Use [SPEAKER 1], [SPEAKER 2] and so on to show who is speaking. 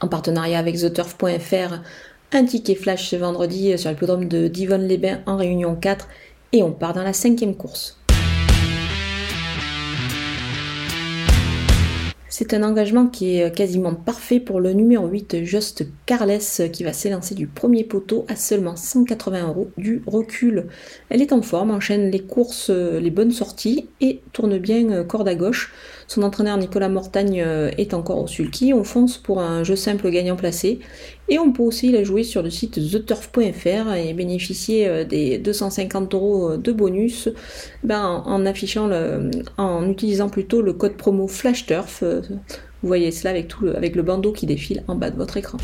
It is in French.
[SPEAKER 1] En partenariat avec TheTurf.fr, un ticket flash ce vendredi sur le podrome de Divonne-les-Bains en Réunion 4 et on part dans la cinquième course. C'est un engagement qui est quasiment parfait pour le numéro 8, Just Carles, qui va s'élancer du premier poteau à seulement 180 euros du recul. Elle est en forme, enchaîne les courses, les bonnes sorties et tourne bien corde à gauche. Son entraîneur Nicolas Mortagne est encore au sulky. On fonce pour un jeu simple gagnant placé. Et on peut aussi la jouer sur le site theturf.fr et bénéficier des 250 euros de bonus ben, en, en utilisant plutôt le code promo FlashTurf vous voyez cela avec, le bandeau qui défile en bas de votre écran.